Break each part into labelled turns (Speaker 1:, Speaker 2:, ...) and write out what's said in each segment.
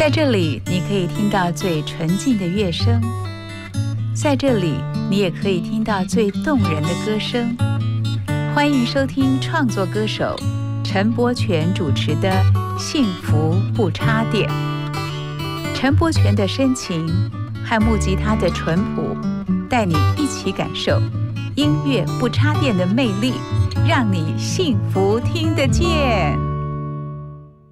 Speaker 1: 在这里，你可以听到最纯净的乐声；在这里，你也可以听到最动人的歌声。欢迎收听创作歌手陈柏权主持的《幸福不插电》。陈柏权的深情和木吉他的淳朴，带你一起感受音乐不插电的魅力，让你幸福听得见。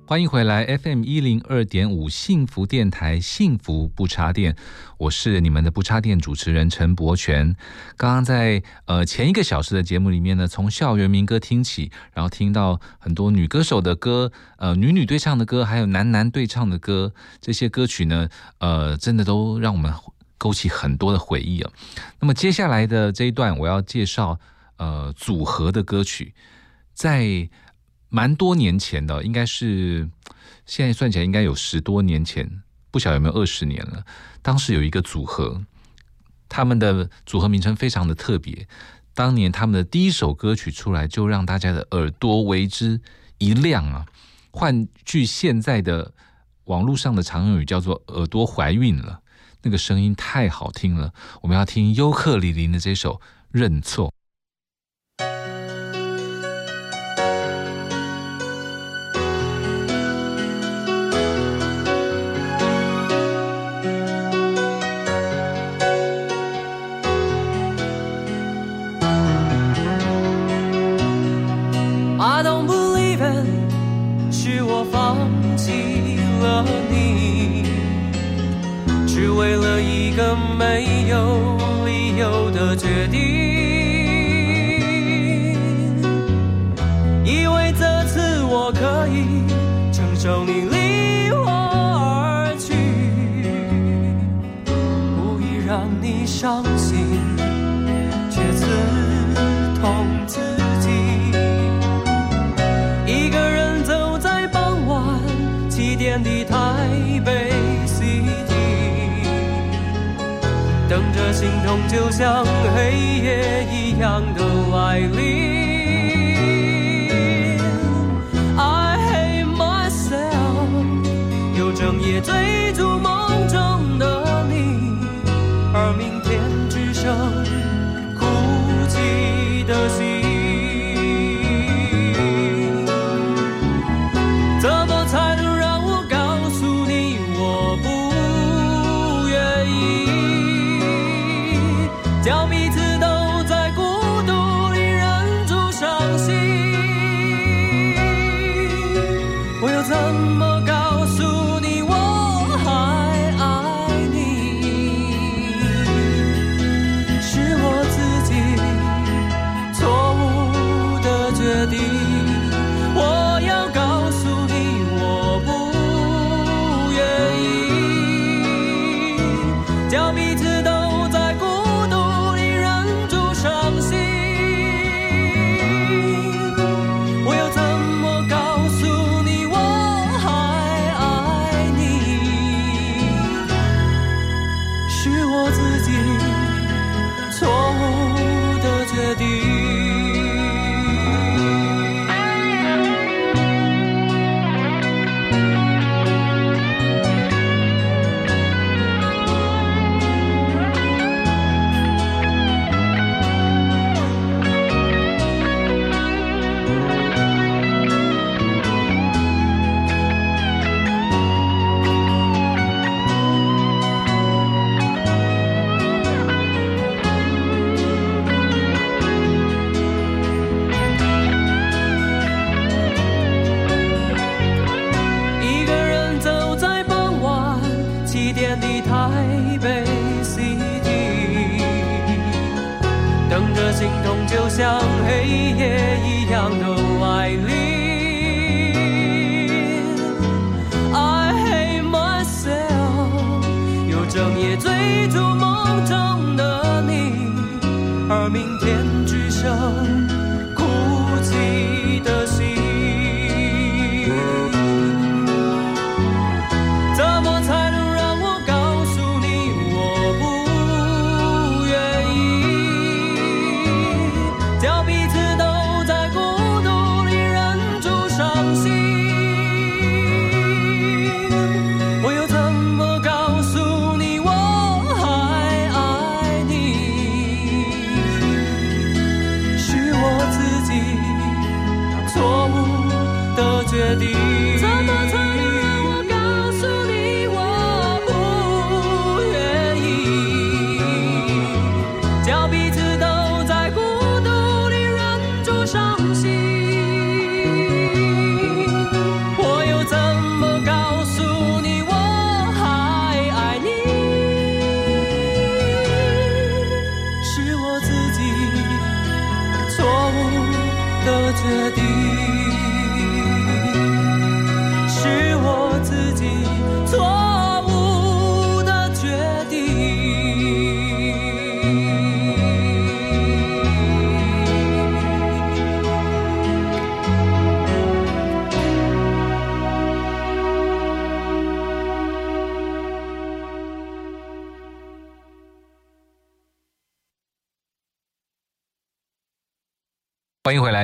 Speaker 2: 欢迎回来，FM 一零二点五幸福电台，幸福不插电，我是你们的不插电主持人陈柏权。刚刚在呃前一个小时的节目里面呢，从校园民歌听起，然后听到很多女歌手的歌，呃女女对唱的歌，还有男男对唱的歌，这些歌曲呢，呃真的都让我们勾起很多的回忆啊。那么接下来的这一段，我要介绍呃组合的歌曲，在。蛮多年前的，应该是现在算起来应该有十多年前，不晓得有没有二十年了。当时有一个组合，他们的组合名称非常的特别。当年他们的第一首歌曲出来，就让大家的耳朵为之一亮啊！换句现在的网络上的常用语，叫做“耳朵怀孕了”。那个声音太好听了，我们要听尤克里里的这首《认错》。
Speaker 3: 个没有理由的决定，以为这次我可以承受你离我而去，故意让你伤心。心痛就
Speaker 2: 像黑夜一样的来临。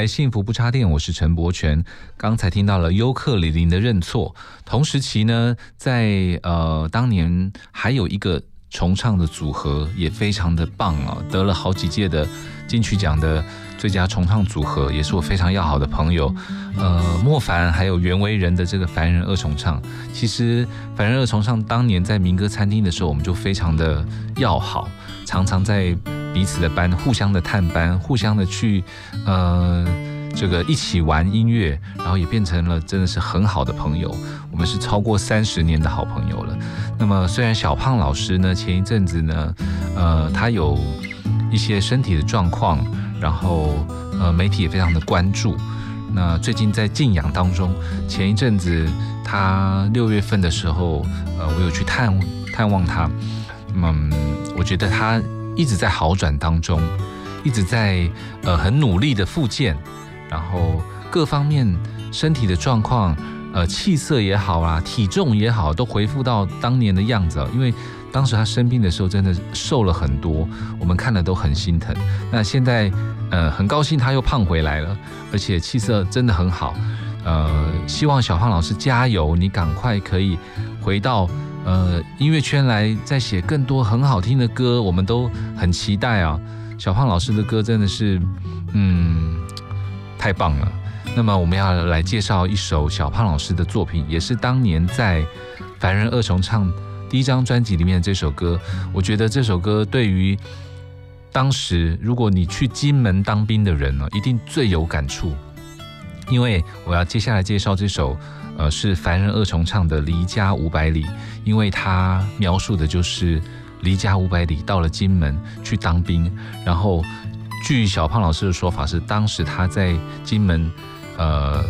Speaker 2: 幸福不插电，我是陈柏权。刚才听到了尤克里里的认错，同时期呢，在呃当年还有一个重唱的组合也非常的棒啊，得了好几届的金曲奖的最佳重唱组合，也是我非常要好的朋友，呃莫凡还有袁惟仁的这个凡人二重唱。其实凡人二重唱当年在民歌餐厅的时候，我们就非常的要好，常常在。彼此的班，互相的探班，互相的去，呃，这个一起玩音乐，然后也变成了真的是很好的朋友。我们是超过三十年的好朋友了。那么虽然小胖老师呢，前一阵子呢，呃，他有一些身体的状况，然后呃，媒体也非常的关注。那最近在静养当中，前一阵子他六月份的时候，呃，我有去探探望他，嗯，我觉得他。一直在好转当中，一直在呃很努力的复健，然后各方面身体的状况，呃气色也好啊，体重也好，都恢复到当年的样子。因为当时他生病的时候，真的瘦了很多，我们看了都很心疼。那现在呃很高兴他又胖回来了，而且气色真的很好。呃，希望小胖老师加油，你赶快可以回到。呃，音乐圈来再写更多很好听的歌，我们都很期待啊。小胖老师的歌真的是，嗯，太棒了。那么我们要来介绍一首小胖老师的作品，也是当年在《凡人二重唱》第一张专辑里面的这首歌。我觉得这首歌对于当时如果你去金门当兵的人呢，一定最有感触。因为我要接下来介绍这首。呃，是凡人二重唱的《离家五百里》，因为他描述的就是离家五百里到了金门去当兵，然后据小胖老师的说法是，当时他在金门，呃，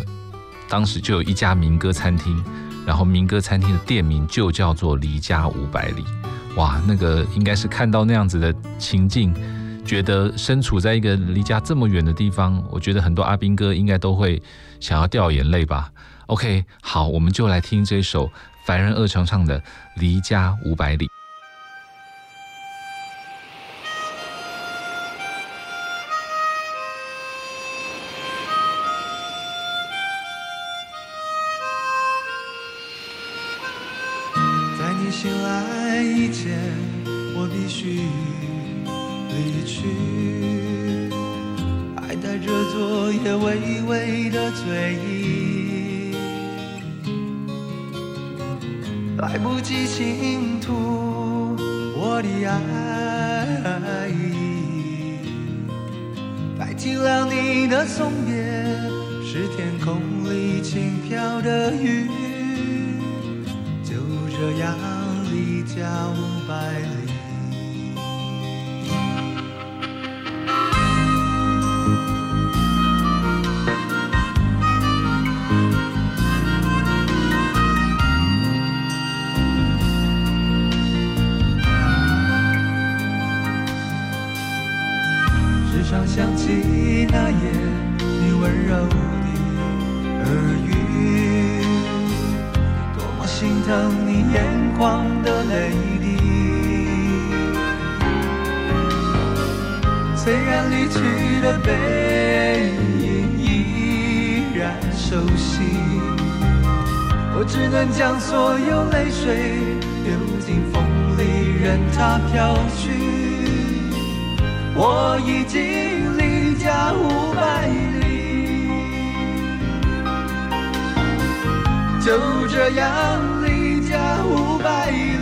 Speaker 2: 当时就有一家民歌餐厅，然后民歌餐厅的店名就叫做《离家五百里》，哇，那个应该是看到那样子的情境，觉得身处在一个离家这么远的地方，我觉得很多阿兵哥应该都会想要掉眼泪吧。OK，好，我们就来听这首凡人二重唱的《离家五百里》。
Speaker 4: 代替了你的送别，是天空里轻飘的雨，就这样离家五百里。疼你眼眶的泪滴。虽然离去的背影依然熟悉，我只能将所有泪水流进风里，任它飘去。我已经离。家五百里，就这样五百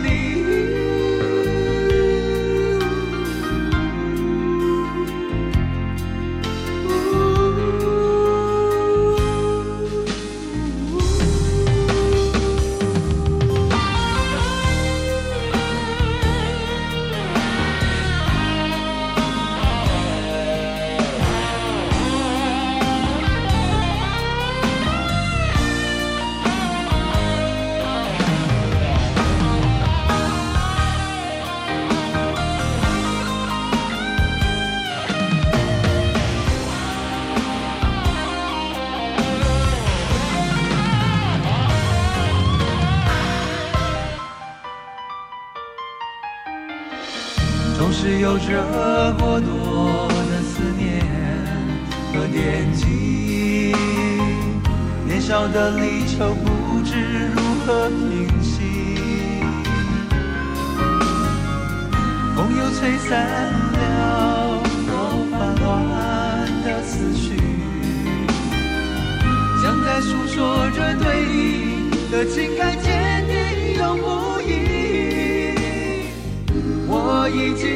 Speaker 4: 里。有着过多的思念和惦记，年少的离愁不知如何平息，风又吹散了我烦乱的思绪，像在诉说着对你的情感坚定永不。我已经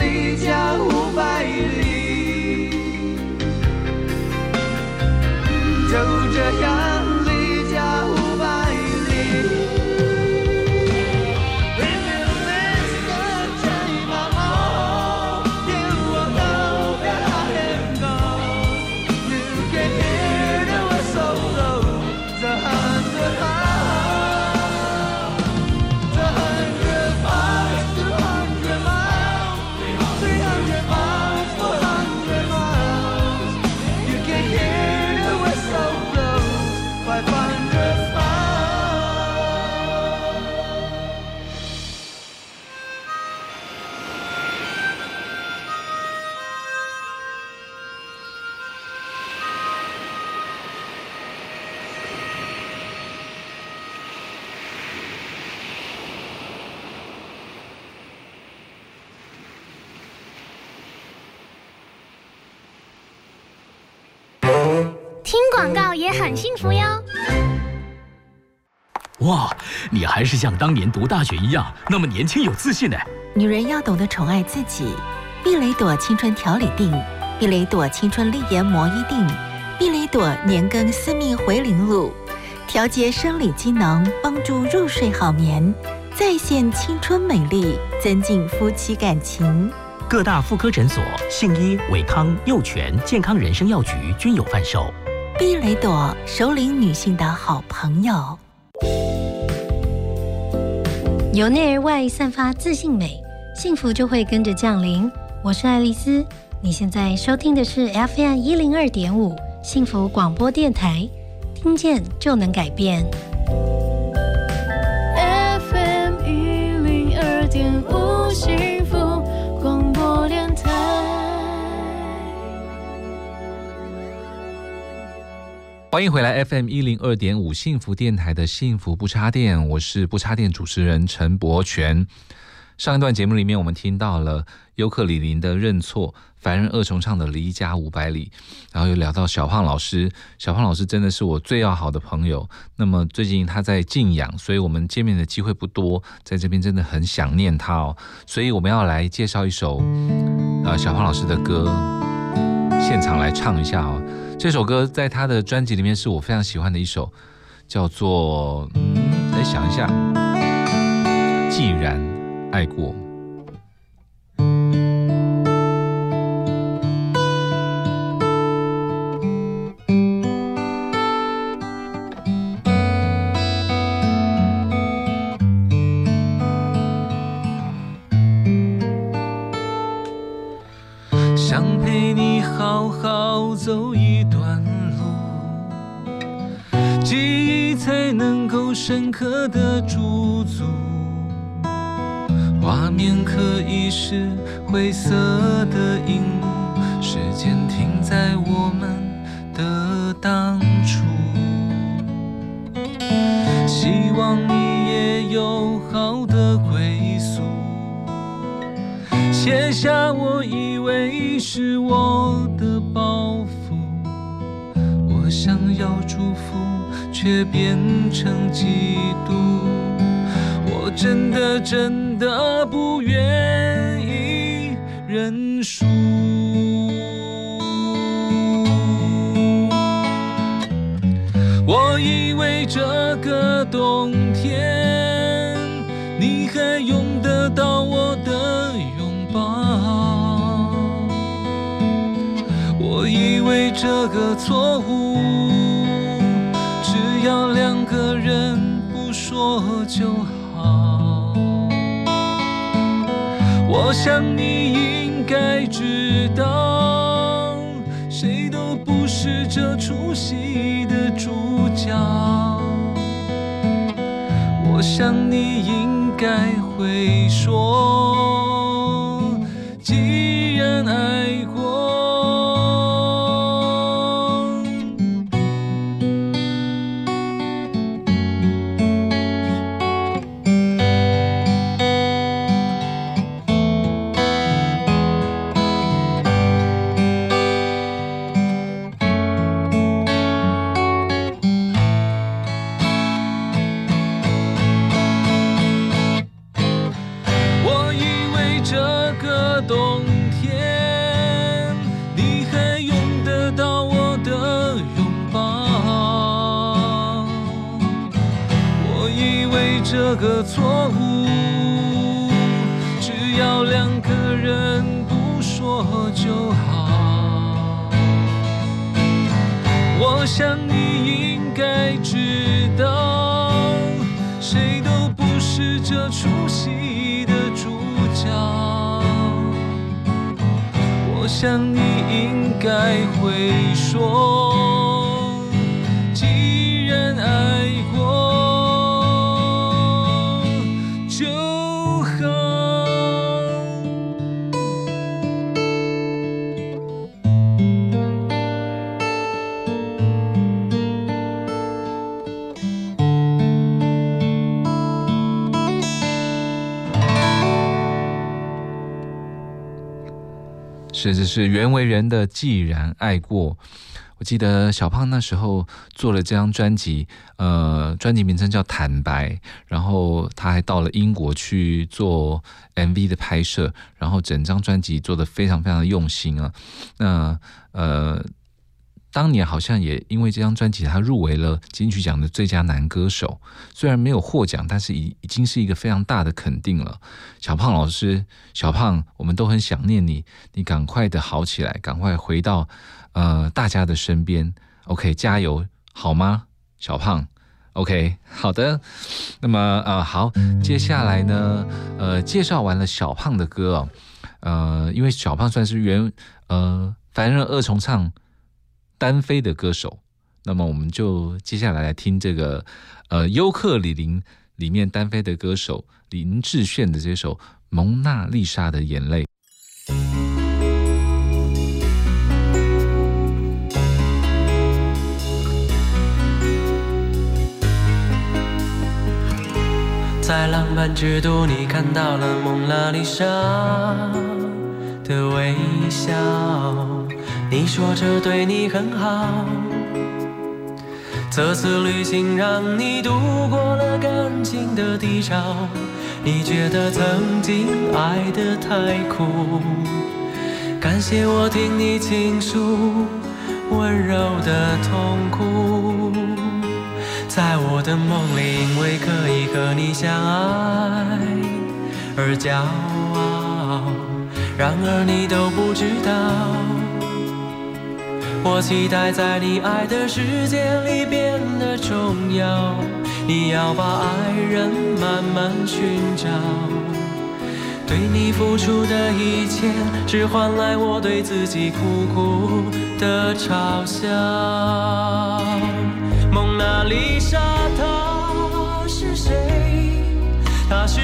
Speaker 4: 离家五百里，就这样
Speaker 5: 哇，你还是像当年读大学一样那么年轻有自信呢。
Speaker 6: 女人要懂得宠爱自己。碧蕾朵青春调理定，碧蕾朵青春丽颜膜衣定，碧蕾朵年更私密回零露，调节生理机能，帮助入睡好眠，再现青春美丽，增进夫妻感情。
Speaker 5: 各大妇科诊所、信医、伟康、幼全、健康人生药局均有贩售。
Speaker 6: 碧蕾朵首领女性的好朋友。
Speaker 7: 由内而外散发自信美，幸福就会跟着降临。我是爱丽丝，你现在收听的是 FM 一零二点五幸福广播电台，听见就能改变。
Speaker 8: FM 一零二点五
Speaker 9: 欢迎回来 FM 一零二点五幸福电台的幸福不插电，我是不插电主持人陈柏权。上一段节目里面，我们听到了尤克里林的认错，凡人二重唱的离家五百里，然后又聊到小胖老师，小胖老师真的是我最要好的朋友。那么最近他在静养，所以我们见面的机会不多，在这边真的很想念他哦。所以我们要来介绍一首呃小胖老师的歌，现场来唱一下哦。这首歌在他的专辑里面是我非常喜欢的一首，叫做嗯，来想一下，既然爱过。想陪你好好走一段路，记忆才能够深刻的驻足。画面可以是灰色的荧幕，时间停在我们的当初。希望你也有好的归宿。写下我以是我的包袱，我想要祝福，却变成嫉妒。我真的真的不愿意认输。我以为这个冬天，你还用得到我为这个错误，只要两个人不说就好。我想你应该知道，谁都不是这出戏的主角。我想你应该会说，
Speaker 2: 是，是是袁惟仁的《既然爱过》。我记得小胖那时候做了这张专辑，呃，专辑名称叫《坦白》，然后他还到了英国去做 MV 的拍摄，然后整张专辑做的非常非常的用心啊。那呃，当年好像也因为这张专辑，他入围了金曲奖的最佳男歌手，虽然没有获奖，但是已已经是一个非常大的肯定了。小胖老师，小胖，我们都很想念你，你赶快的好起来，赶快回到呃大家的身边。OK，加油，好吗，小胖？OK，好的。那么呃好，接下来呢，呃介绍完了小胖的歌哦，呃因为小胖算是原呃凡人二重唱单飞的歌手，那么我们就接下来来听这个呃优客李林里面单飞的歌手林志炫的这首《蒙娜丽莎的眼泪》。
Speaker 3: 在浪漫之都，你看到了蒙娜丽莎的微笑。你说这对你很好，这次旅行让你度过了感情的低潮。你觉得曾经爱得太苦，感谢我听你倾诉温柔的痛苦。在我的梦里，因为可以和你相爱而骄傲，然而你都不知道，我期待在你爱的世界里变得重要。你要把爱人慢慢寻找，对你付出的一切，只换来我对自己苦苦的嘲笑。蒙娜丽莎，她是谁？她是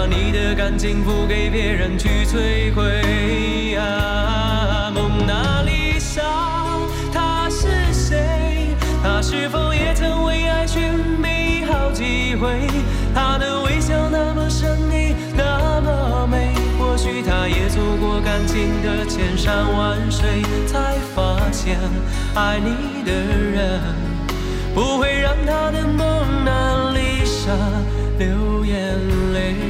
Speaker 3: 把你的感情付给别人去摧毁？啊，蒙娜丽莎，她是谁？她是否也曾为爱寻觅好几回？她的微笑那么神秘，那么美。或许她也走过感情的千山万水，才发现爱你的人不会让她的蒙娜丽莎流眼泪。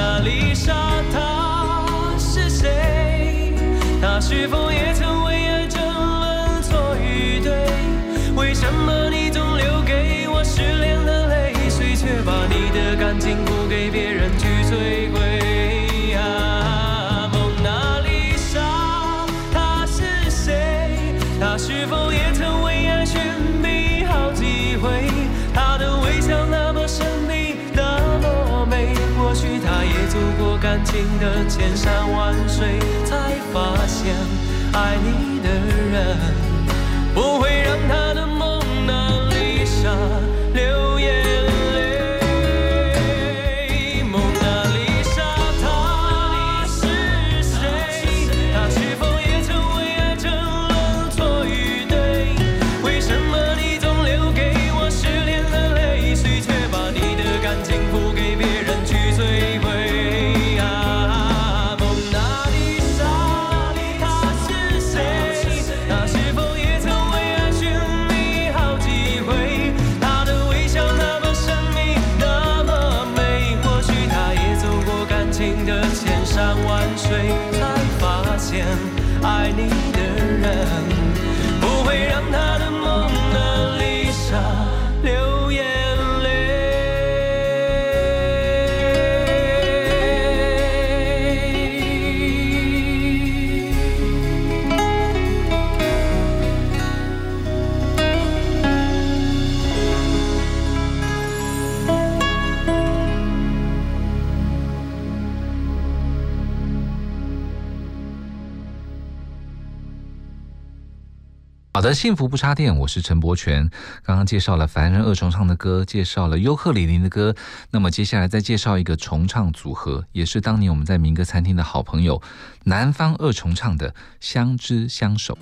Speaker 3: 蒙娜丽莎，她是谁？他是否也曾为爱争论错与对？为什么你总留给我失恋的泪水，却把你的感情不给别人去追感情的千山万水，才发现爱你的人不会让
Speaker 10: 他幸福不插电，我是陈柏权。刚刚介绍了凡人二重唱的歌，介绍了尤克里里的歌，那么接下来再介绍一个重唱组合，也是当年我们在民歌餐厅的好朋友南方二重唱的《相知相守》。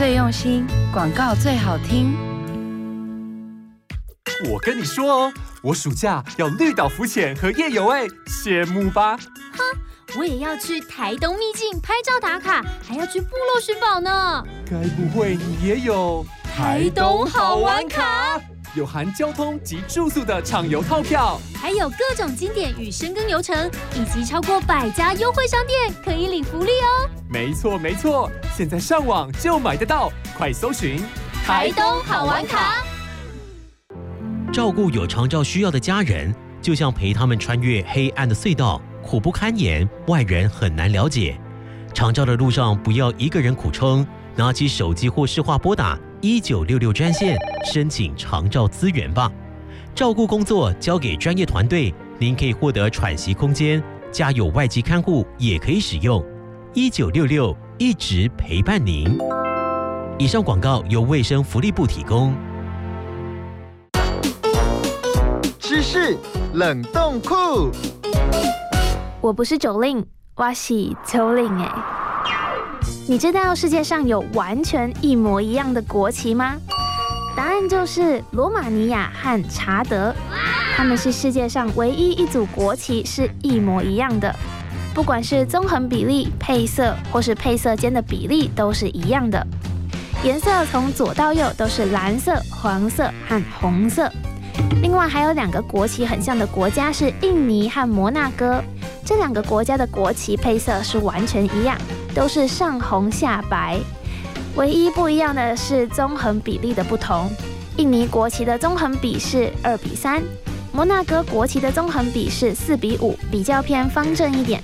Speaker 11: 最用心，广告最好听。
Speaker 12: 我跟你说哦，我暑假要绿岛浮潜和夜游，哎，羡慕吧？
Speaker 13: 哼，我也要去台东秘境拍照打卡，还要去部落寻宝呢。
Speaker 12: 该不会你也有
Speaker 13: 台东好玩卡？
Speaker 12: 有含交通及住宿的畅游套票，
Speaker 13: 还有各种经典与深耕游程，以及超过百家优惠商店可以领福利哦。
Speaker 12: 没错没错，现在上网就买得到，快搜寻
Speaker 13: 台东好玩卡。
Speaker 14: 照顾有长照需要的家人，就像陪他们穿越黑暗的隧道，苦不堪言，外人很难了解。长照的路上，不要一个人苦撑，拿起手机或视话拨打一九六六专线，申请长照资源吧。照顾工作交给专业团队，您可以获得喘息空间，家有外籍看护也可以使用。一九六六一直陪伴您。以上广告由卫生福利部提供。
Speaker 15: 知识冷冻库。
Speaker 16: 我不是九令，我是九令哎。你知道世界上有完全一模一样的国旗吗？答案就是罗马尼亚和查德，他们是世界上唯一一组国旗是一模一样的，不管是纵横比例、配色或是配色间的比例都是一样的。颜色从左到右都是蓝色、黄色和红色。另外还有两个国旗很像的国家是印尼和摩纳哥，这两个国家的国旗配色是完全一样，都是上红下白。唯一不一样的是纵横比例的不同，印尼国旗的纵横比是二比三，摩纳哥国旗的纵横比是四比五，比较偏方正一点。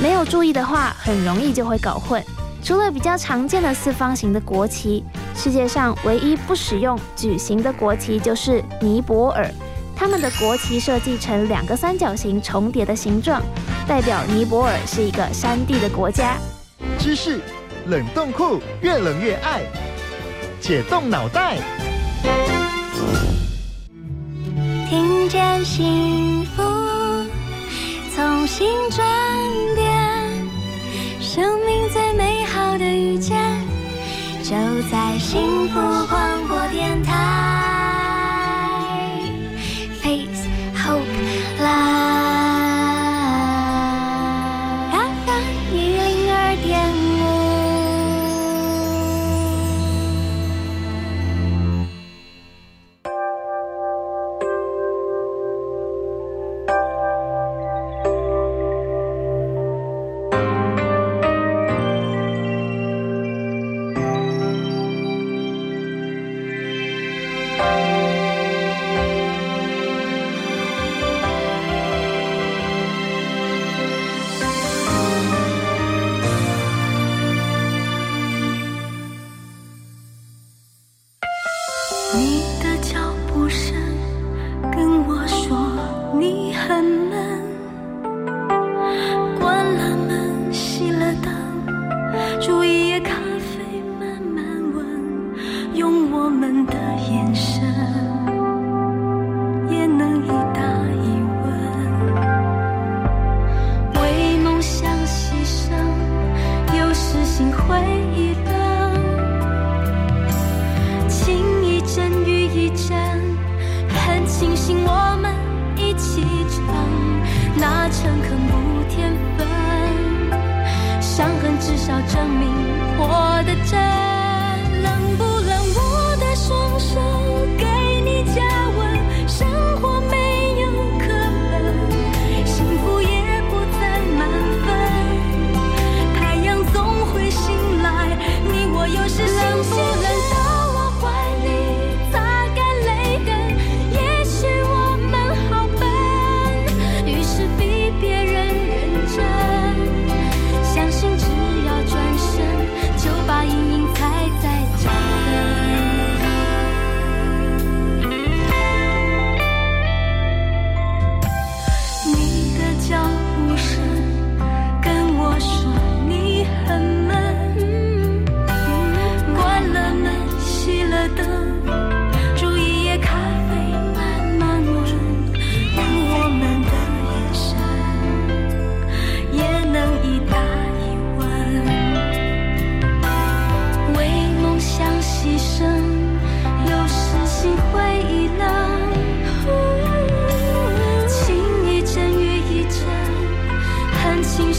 Speaker 16: 没有注意的话，很容易就会搞混。除了比较常见的四方形的国旗，世界上唯一不使用矩形的国旗就是尼泊尔。他们的国旗设计成两个三角形重叠的形状，代表尼泊尔是一个山地的国家。
Speaker 15: 知识冷冻库，越冷越爱，解冻脑袋。
Speaker 17: 听见幸福，从心转变，生命最美好的遇见，就在幸福广播电台。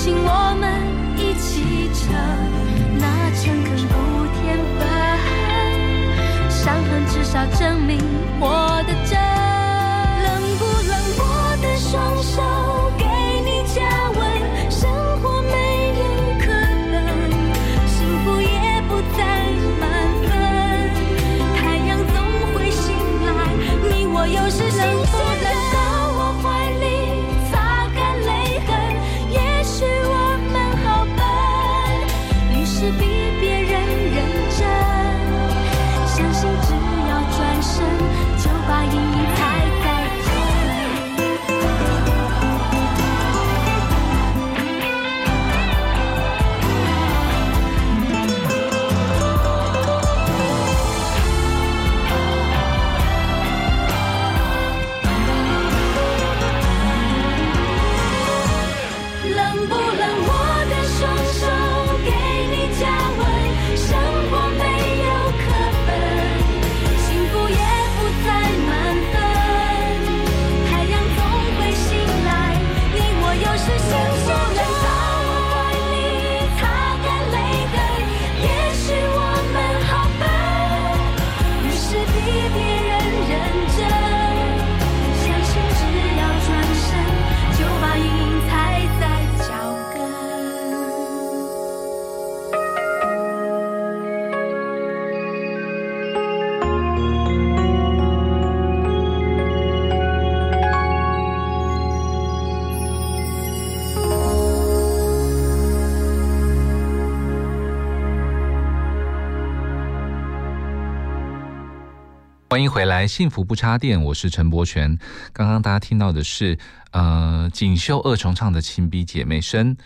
Speaker 17: 请
Speaker 10: 我们一起唱那诚恳不填分，伤痕至少证明我的真。冷不冷？我的双手
Speaker 2: 欢迎回来，幸福不插电，我是陈柏权。刚刚大家听到的是呃锦绣二重唱的亲笔姐妹声，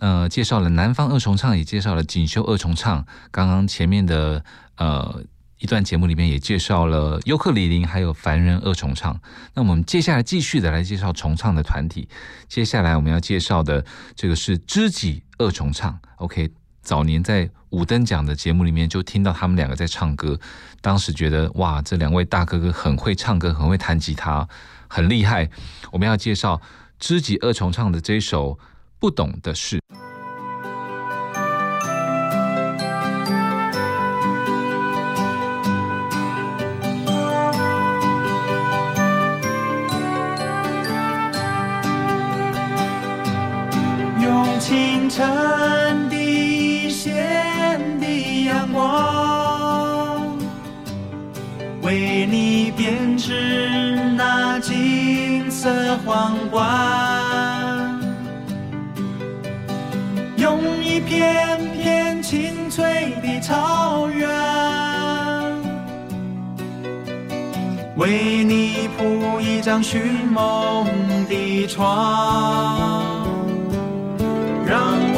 Speaker 2: 呃介绍了南方二重唱，也介绍了锦绣二重唱。刚刚前面的呃一段节目里面也介绍了尤克里林还有凡人二重唱。那我们接下来继续的来介绍重唱的团体。接下来我们要介绍的这个是知己二重唱。OK，早年在五等奖的节目里面就听到他们两个在唱歌，当时觉得哇，这两位大哥哥很会唱歌，很会弹吉他，很厉害。我们要介绍知己二重唱的这一首《不懂的事》。
Speaker 4: 是那金色皇冠，用一片片青翠的草原，为你铺一张寻梦的床。让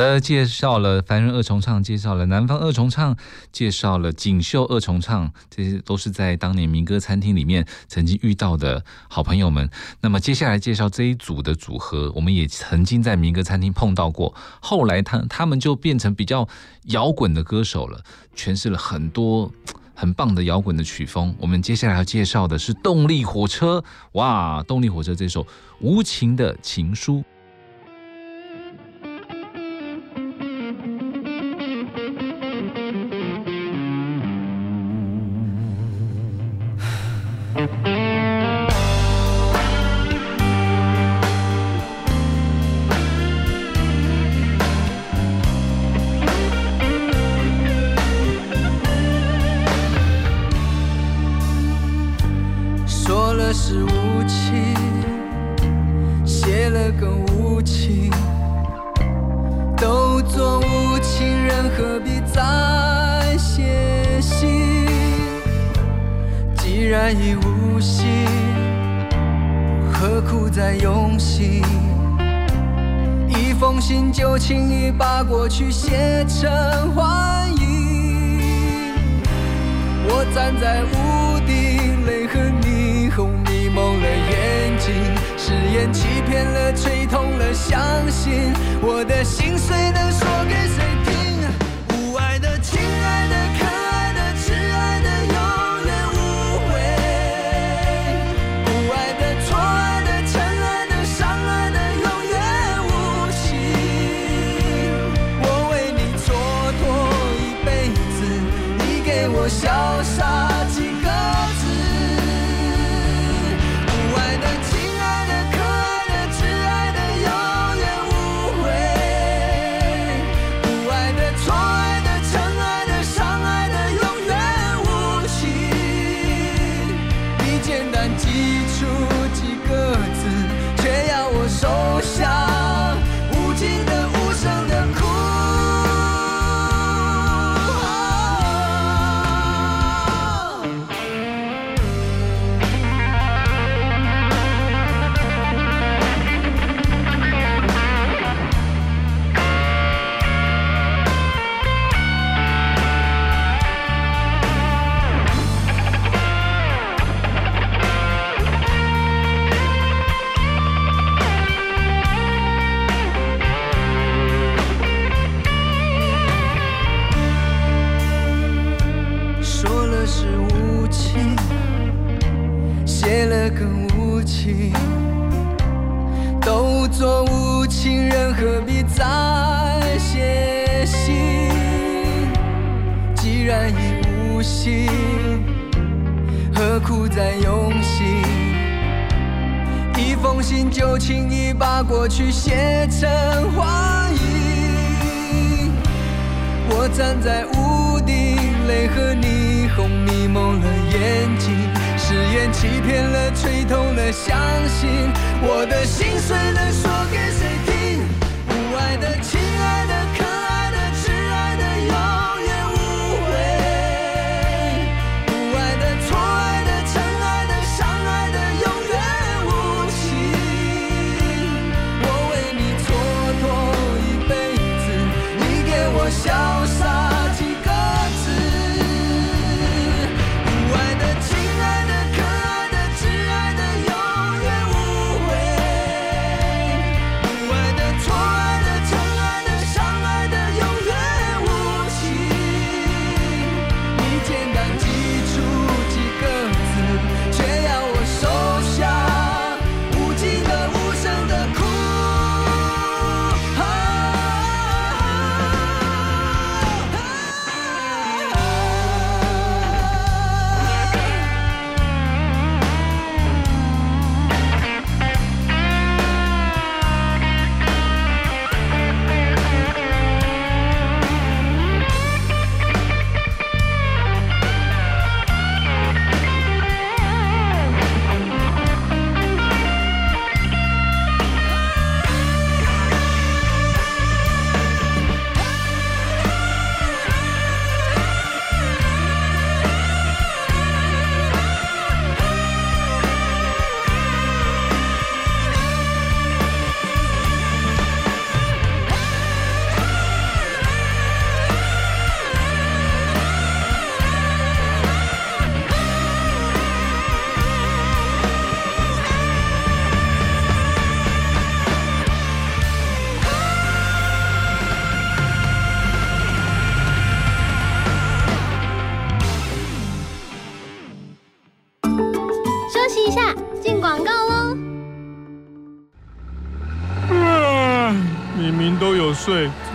Speaker 18: 呃介绍了凡人二重唱介绍了南方二重唱介绍了锦绣二重唱这些都是在当年民歌餐厅里面曾经遇到的好朋友们。那么接下来介绍这一组的组合我们也曾经在民歌餐厅碰到过。后来他他们就变成比较摇滚的歌手了诠释了很多很棒的摇滚的曲风我们接下来要介绍的是动力火车。哇动力火车这首无情的情书。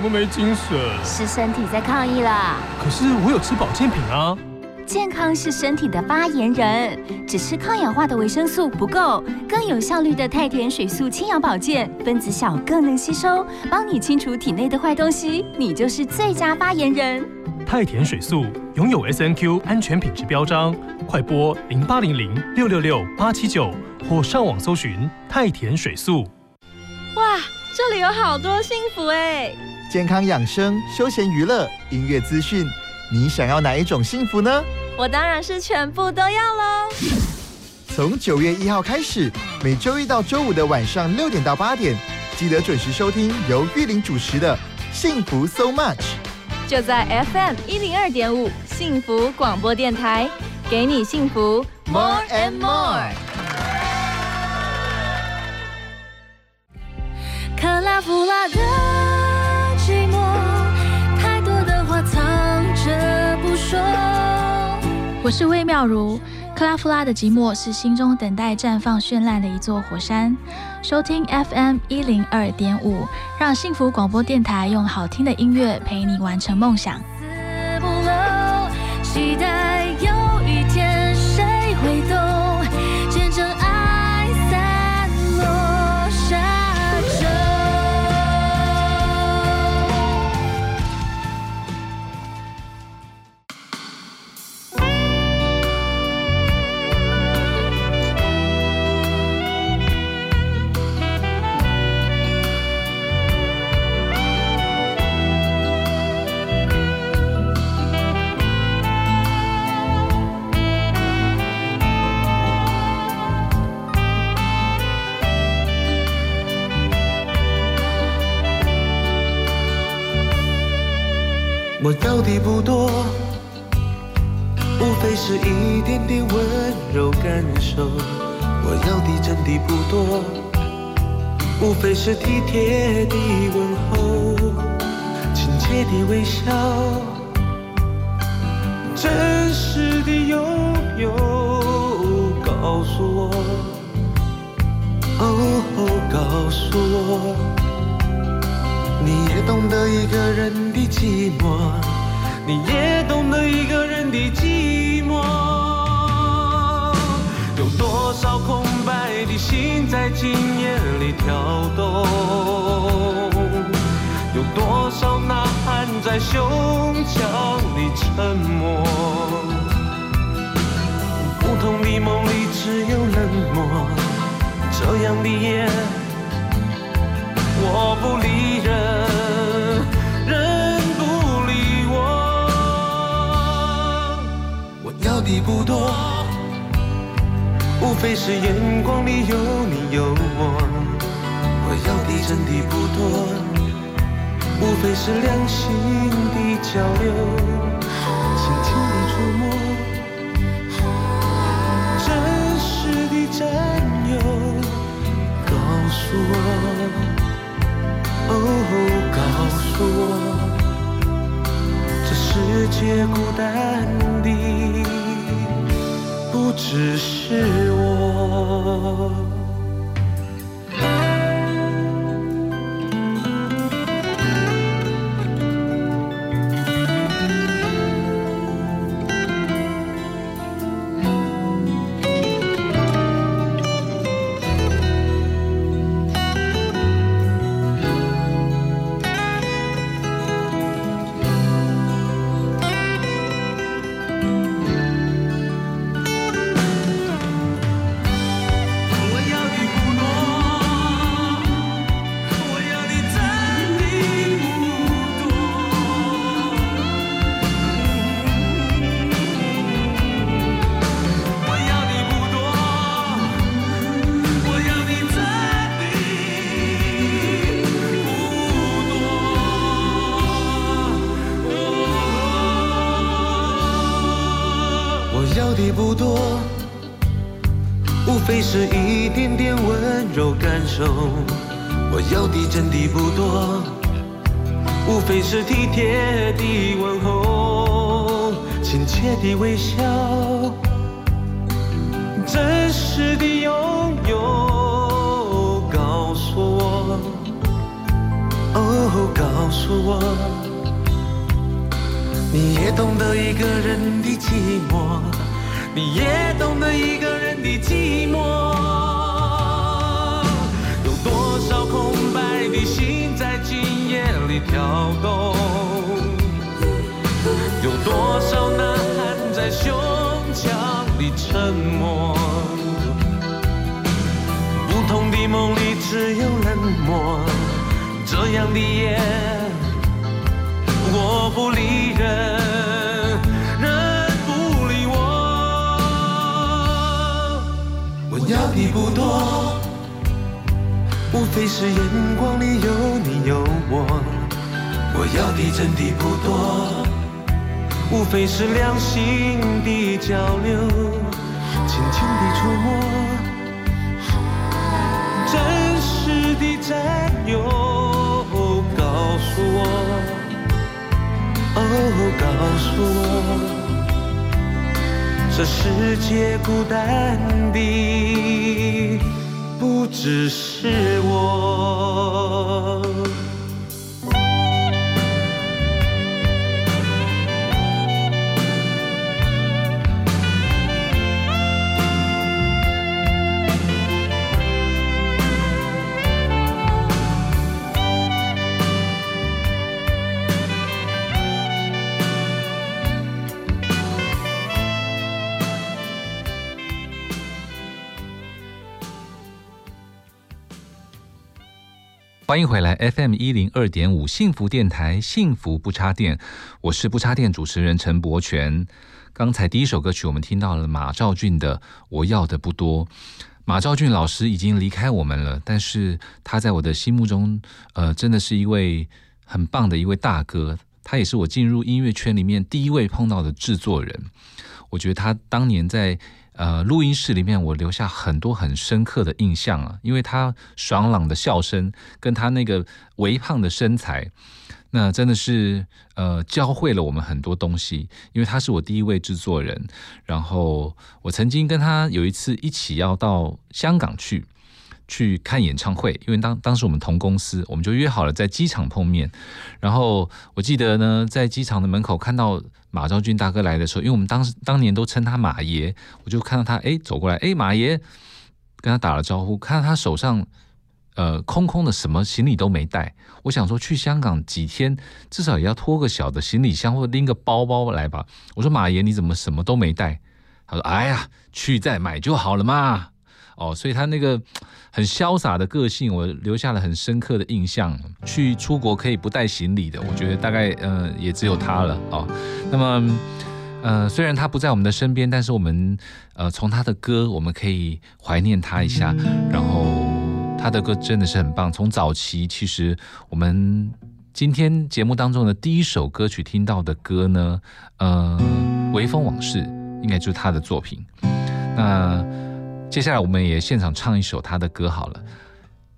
Speaker 19: 么没精神？
Speaker 20: 是身体在抗议啦。
Speaker 19: 可是我有吃保健品啊。
Speaker 20: 健康是身体的发言人，只吃抗氧化的维生素不够，更有效率的太田水素清氧保健，分子小更能吸收，帮你清除体内的坏东西，你就是最佳发言人。
Speaker 19: 太田水素拥有 S N Q 安全品质标章，快拨零八零零六六六八七九或上网搜寻太田水素。
Speaker 21: 哇，这里有好多幸福哎！
Speaker 15: 健康养生、休闲娱乐、音乐资讯，你想要哪一种幸福呢？
Speaker 21: 我当然是全部都要喽！
Speaker 15: 从九月一号开始，每周一到周五的晚上六点到八点，记得准时收听由玉林主持的《幸福 So Much》。
Speaker 21: 就在 FM 一零二点五幸福广播电台，给你幸福 More and More。
Speaker 17: 克拉夫拉的
Speaker 22: 我是魏妙如，克拉夫拉的寂寞是心中等待绽放绚烂的一座火山。收听 FM 一零二点五，让幸福广播电台用好听的音乐陪你完成梦想。
Speaker 3: 无非是体贴的问候，亲切的微笑，真实的拥有。告诉我，哦，告诉我。你也懂得一个人的寂寞，你也懂得一个人的寂寞。有多少空白的心在今夜里跳动？有多少呐喊在胸腔里沉默？不同的梦里只有冷漠，这样的夜。我不理人，人不理我。我要的不多，无非是眼光里有你有我。我要的真的不多，无非是良心的交流，轻轻的触摸，真实的占有。告诉我。哦，告诉我，这世界孤单的只是我。手，我要的真的不多，无非是体贴的问候，亲切的微笑，真实的拥有。告诉我，哦，告诉我，你也懂得一个人的寂寞，你也懂得一个人的寂寞。夜里跳动？有多少呐喊在胸腔里沉默？不同的梦里只有冷漠。这样的夜，我不理人，人不理我。我要的不多，无非是眼光里有你有我。我要的真的不多，无非是两心的交流，轻轻的触摸，真实的占有。告诉我，哦，告诉我，这世界孤单的不只是我。
Speaker 2: 欢迎回来，FM 一零二点五幸福电台，幸福不插电，我是不插电主持人陈柏权。刚才第一首歌曲，我们听到了马兆俊的《我要的不多》。马兆俊老师已经离开我们了，但是他在我的心目中，呃，真的是一位很棒的一位大哥。他也是我进入音乐圈里面第一位碰到的制作人。我觉得他当年在。呃，录音室里面我留下很多很深刻的印象啊，因为他爽朗的笑声跟他那个微胖的身材，那真的是呃教会了我们很多东西。因为他是我第一位制作人，然后我曾经跟他有一次一起要到香港去去看演唱会，因为当当时我们同公司，我们就约好了在机场碰面。然后我记得呢，在机场的门口看到。马昭君大哥来的时候，因为我们当时当年都称他马爷，我就看到他哎走过来，哎马爷跟他打了招呼，看到他手上呃空空的，什么行李都没带。我想说去香港几天，至少也要拖个小的行李箱或拎个包包来吧。我说马爷你怎么什么都没带？他说哎呀去再买就好了嘛。哦，所以他那个很潇洒的个性，我留下了很深刻的印象。去出国可以不带行李的，我觉得大概呃也只有他了哦。那么呃虽然他不在我们的身边，但是我们呃从他的歌我们可以怀念他一下。然后他的歌真的是很棒。从早期其实我们今天节目当中的第一首歌曲听到的歌呢，呃《微风往事》应该就是他的作品。那接下来我们也现场唱一首他的歌好了。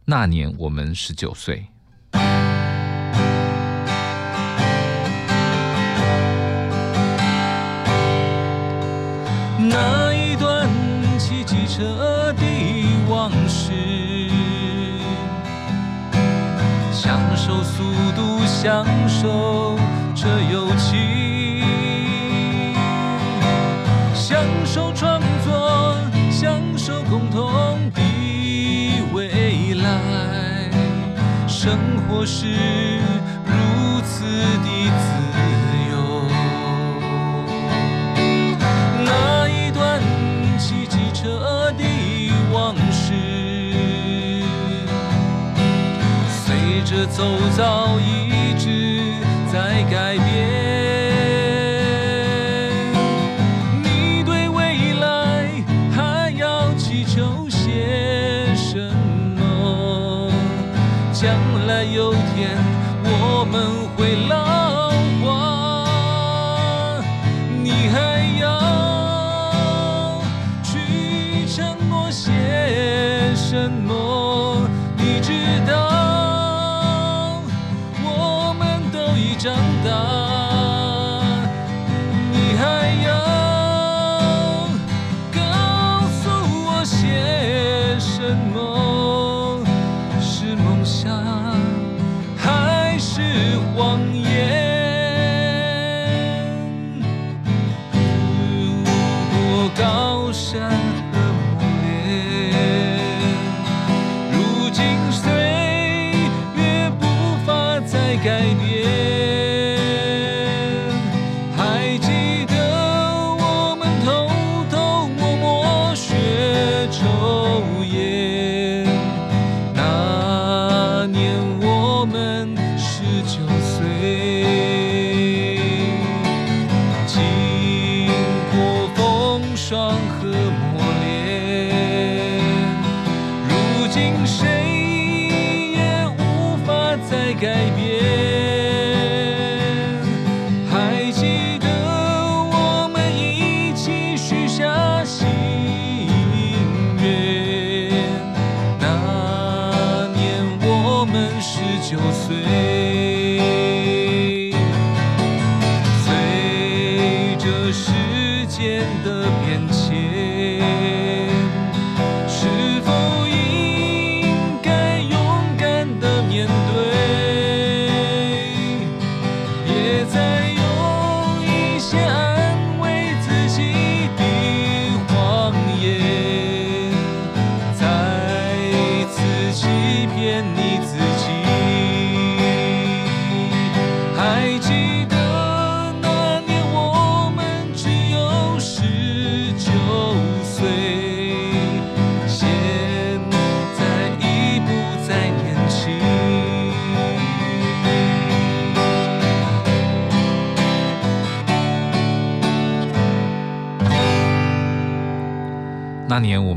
Speaker 2: 那年我们十九岁。
Speaker 9: 那一段骑机车的往事，享受速度，享受这友情，享受创，享受共同的未来。生活是如此的自由。那一段骑机车的往事，随着走早一直在改变。已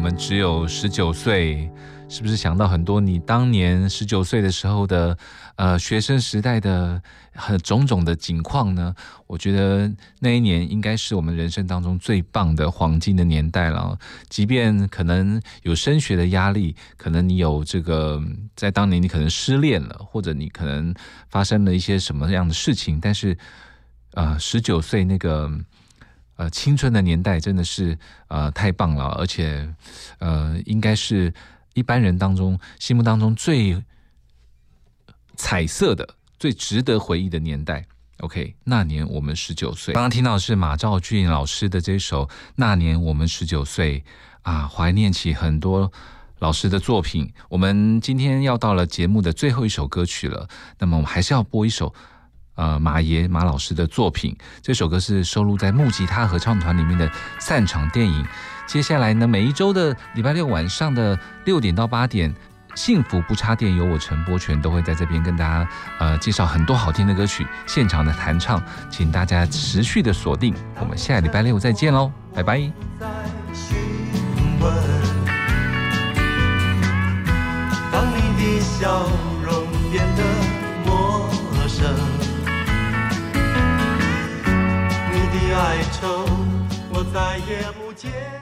Speaker 9: 我
Speaker 3: 们只有十九岁，
Speaker 2: 是不是想到很多你当年十九岁的时候的呃学生时代的很种种的景况呢？我觉得那一年应该是我们人生当中最棒的黄金的年代了。即便可能有升学的压力，可能你有这个在当年你可能失恋了，或者你可能发生了一些什么样的事情，但是呃十九岁那个。呃，青春的年代真的是呃太棒了，而且呃，应该是一般人当中心目当中最彩色的、最值得回忆的年代。OK，那年我们十九岁。刚刚听到是马兆俊老师的这首《那年我们十九岁》啊，怀念起很多老师的作品。我们今天要到了节目的最后一首歌曲了，那么我们还是要播一首。呃，马爷马老师的作品，这首歌是收录在木吉他合唱团里面的散场电影。接下来呢，每一周的礼拜六晚上的六点到八点，幸福不插电由我陈柏权都会在这边跟大家呃介绍很多好听的歌曲，现场的弹唱，请大家持续的锁定。我们下礼拜六再见喽，拜拜。
Speaker 4: 当你的笑容变得陌生，哀愁我再也不见。